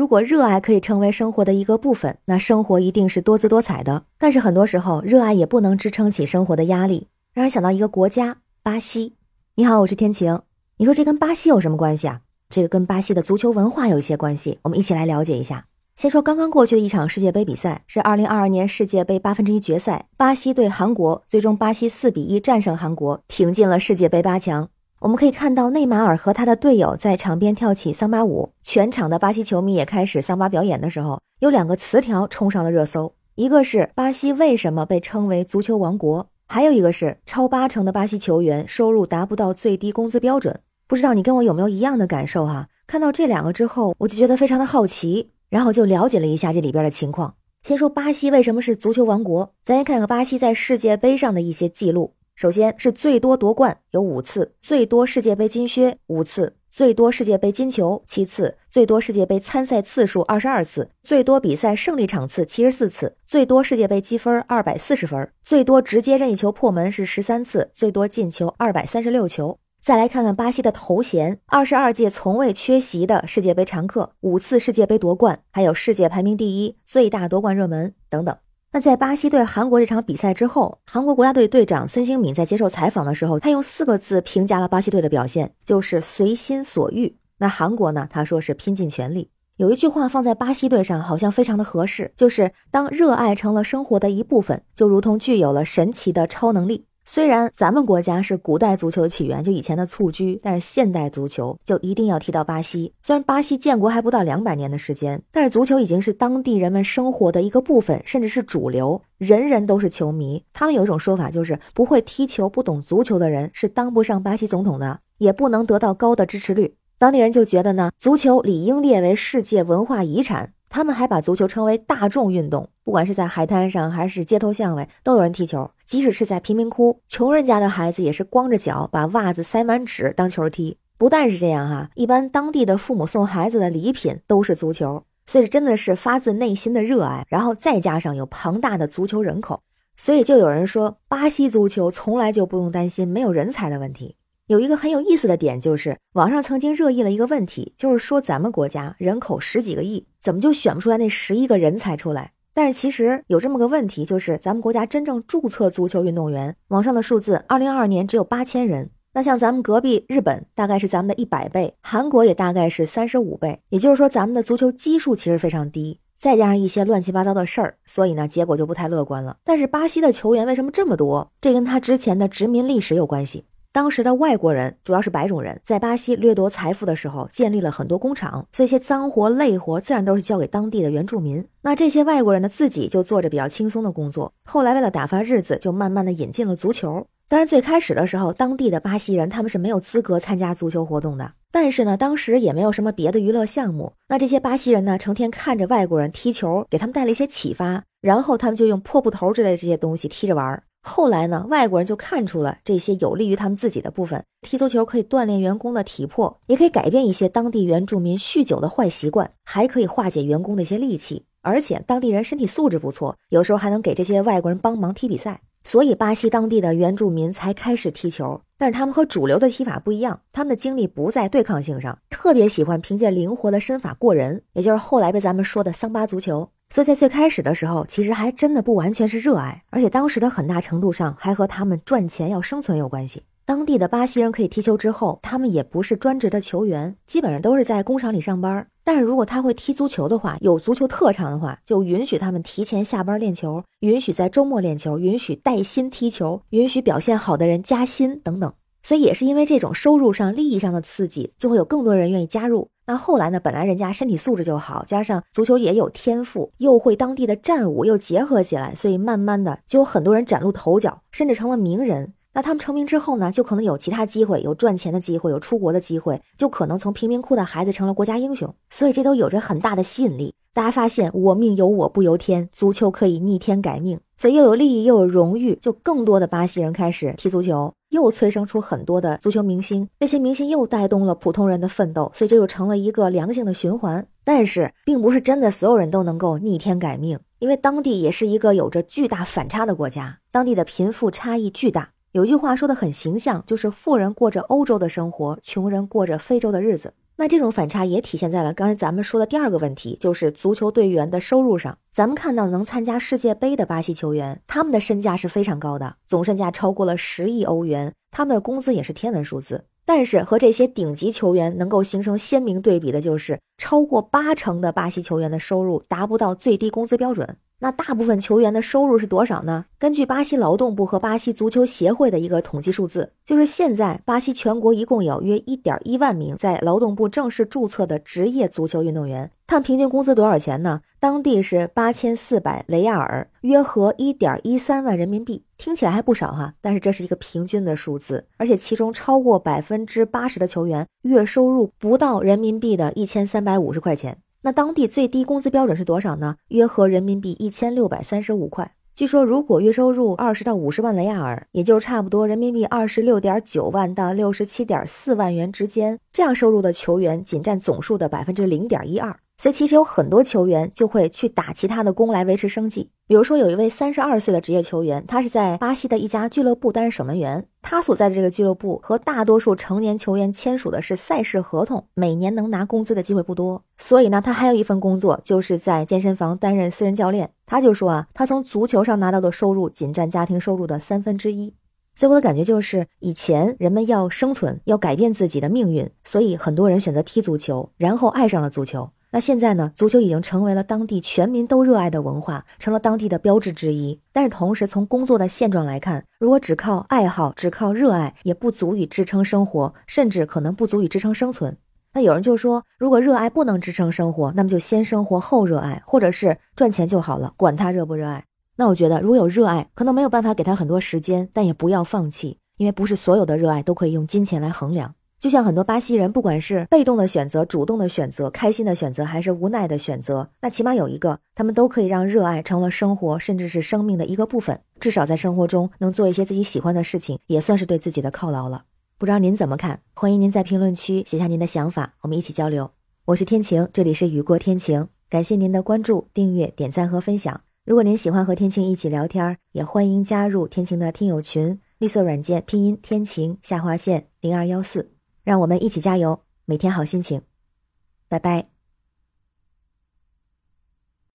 如果热爱可以成为生活的一个部分，那生活一定是多姿多彩的。但是很多时候，热爱也不能支撑起生活的压力，让人想到一个国家——巴西。你好，我是天晴。你说这跟巴西有什么关系啊？这个跟巴西的足球文化有一些关系，我们一起来了解一下。先说刚刚过去的一场世界杯比赛，是2022年世界杯八分之一决赛，巴西对韩国，最终巴西四比一战胜韩国，挺进了世界杯八强。我们可以看到内马尔和他的队友在场边跳起桑巴舞，全场的巴西球迷也开始桑巴表演的时候，有两个词条冲上了热搜，一个是巴西为什么被称为足球王国，还有一个是超八成的巴西球员收入达不到最低工资标准。不知道你跟我有没有一样的感受哈？看到这两个之后，我就觉得非常的好奇，然后就了解了一下这里边的情况。先说巴西为什么是足球王国，咱先看看巴西在世界杯上的一些记录。首先是最多夺冠有五次，最多世界杯金靴五次，最多世界杯金球七次，最多世界杯参赛次数二十二次，最多比赛胜利场次七十四次，最多世界杯积分二百四十分，最多直接任意球破门是十三次，最多进球二百三十六球。再来看看巴西的头衔：二十二届从未缺席的世界杯常客，五次世界杯夺冠，还有世界排名第一、最大夺冠热门等等。那在巴西队韩国这场比赛之后，韩国国家队队长孙兴敏在接受采访的时候，他用四个字评价了巴西队的表现，就是随心所欲。那韩国呢？他说是拼尽全力。有一句话放在巴西队上，好像非常的合适，就是当热爱成了生活的一部分，就如同具有了神奇的超能力。虽然咱们国家是古代足球起源，就以前的蹴鞠，但是现代足球就一定要提到巴西。虽然巴西建国还不到两百年的时间，但是足球已经是当地人们生活的一个部分，甚至是主流，人人都是球迷。他们有一种说法，就是不会踢球、不懂足球的人是当不上巴西总统的，也不能得到高的支持率。当地人就觉得呢，足球理应列为世界文化遗产。他们还把足球称为大众运动，不管是在海滩上还是街头巷尾，都有人踢球。即使是在贫民窟，穷人家的孩子也是光着脚，把袜子塞满纸当球踢。不但是这样哈，一般当地的父母送孩子的礼品都是足球，所以真的是发自内心的热爱。然后再加上有庞大的足球人口，所以就有人说，巴西足球从来就不用担心没有人才的问题。有一个很有意思的点，就是网上曾经热议了一个问题，就是说咱们国家人口十几个亿，怎么就选不出来那十一个人才出来？但是其实有这么个问题，就是咱们国家真正注册足球运动员，网上的数字，二零二二年只有八千人。那像咱们隔壁日本，大概是咱们的一百倍，韩国也大概是三十五倍。也就是说，咱们的足球基数其实非常低，再加上一些乱七八糟的事儿，所以呢，结果就不太乐观了。但是巴西的球员为什么这么多？这跟他之前的殖民历史有关系。当时的外国人，主要是白种人，在巴西掠夺财富的时候，建立了很多工厂，所以一些脏活累活自然都是交给当地的原住民。那这些外国人呢，自己就做着比较轻松的工作。后来为了打发日子，就慢慢的引进了足球。当然，最开始的时候，当地的巴西人他们是没有资格参加足球活动的。但是呢，当时也没有什么别的娱乐项目。那这些巴西人呢，成天看着外国人踢球，给他们带了一些启发，然后他们就用破布头之类的这些东西踢着玩。后来呢，外国人就看出了这些有利于他们自己的部分。踢足球可以锻炼员工的体魄，也可以改变一些当地原住民酗酒的坏习惯，还可以化解员工的一些戾气。而且当地人身体素质不错，有时候还能给这些外国人帮忙踢比赛。所以巴西当地的原住民才开始踢球。但是他们和主流的踢法不一样，他们的精力不在对抗性上，特别喜欢凭借灵活的身法过人，也就是后来被咱们说的桑巴足球。所以在最开始的时候，其实还真的不完全是热爱，而且当时的很大程度上还和他们赚钱要生存有关系。当地的巴西人可以踢球之后，他们也不是专职的球员，基本上都是在工厂里上班。但是如果他会踢足球的话，有足球特长的话，就允许他们提前下班练球，允许在周末练球，允许带薪踢球，允许表现好的人加薪等等。所以也是因为这种收入上、利益上的刺激，就会有更多人愿意加入。那后来呢？本来人家身体素质就好，加上足球也有天赋，又会当地的战舞，又结合起来，所以慢慢的就有很多人崭露头角，甚至成了名人。那他们成名之后呢，就可能有其他机会，有赚钱的机会，有出国的机会，就可能从贫民窟的孩子成了国家英雄。所以这都有着很大的吸引力。大家发现，我命由我不由天，足球可以逆天改命，所以又有利益又有荣誉，就更多的巴西人开始踢足球。又催生出很多的足球明星，这些明星又带动了普通人的奋斗，所以这就成了一个良性的循环。但是，并不是真的所有人都能够逆天改命，因为当地也是一个有着巨大反差的国家，当地的贫富差异巨大。有一句话说的很形象，就是富人过着欧洲的生活，穷人过着非洲的日子。那这种反差也体现在了刚才咱们说的第二个问题，就是足球队员的收入上。咱们看到能参加世界杯的巴西球员，他们的身价是非常高的，总身价超过了十亿欧元，他们的工资也是天文数字。但是和这些顶级球员能够形成鲜明对比的，就是超过八成的巴西球员的收入达不到最低工资标准。那大部分球员的收入是多少呢？根据巴西劳动部和巴西足球协会的一个统计数字，就是现在巴西全国一共有约一点一万名在劳动部正式注册的职业足球运动员。他们平均工资多少钱呢？当地是八千四百雷亚尔，约合一点一三万人民币。听起来还不少哈，但是这是一个平均的数字，而且其中超过百分之八十的球员月收入不到人民币的一千三百五十块钱。那当地最低工资标准是多少呢？约合人民币一千六百三十五块。据说，如果月收入二十到五十万雷亚尔，也就差不多人民币二十六点九万到六十七点四万元之间，这样收入的球员仅占总数的百分之零点一二。所以其实有很多球员就会去打其他的工来维持生计。比如说有一位三十二岁的职业球员，他是在巴西的一家俱乐部担任守门员。他所在的这个俱乐部和大多数成年球员签署的是赛事合同，每年能拿工资的机会不多。所以呢，他还有一份工作，就是在健身房担任私人教练。他就说啊，他从足球上拿到的收入仅占家庭收入的三分之一。所以我的感觉就是，以前人们要生存，要改变自己的命运，所以很多人选择踢足球，然后爱上了足球。那现在呢？足球已经成为了当地全民都热爱的文化，成了当地的标志之一。但是同时，从工作的现状来看，如果只靠爱好、只靠热爱，也不足以支撑生活，甚至可能不足以支撑生存。那有人就说，如果热爱不能支撑生活，那么就先生活后热爱，或者是赚钱就好了，管他热不热爱。那我觉得，如果有热爱，可能没有办法给他很多时间，但也不要放弃，因为不是所有的热爱都可以用金钱来衡量。就像很多巴西人，不管是被动的选择、主动的选择、开心的选择，还是无奈的选择，那起码有一个，他们都可以让热爱成了生活，甚至是生命的一个部分。至少在生活中能做一些自己喜欢的事情，也算是对自己的犒劳了。不知道您怎么看？欢迎您在评论区写下您的想法，我们一起交流。我是天晴，这里是雨过天晴，感谢您的关注、订阅、点赞和分享。如果您喜欢和天晴一起聊天，也欢迎加入天晴的听友群，绿色软件拼音天晴下划线零二幺四。让我们一起加油，每天好心情，拜拜。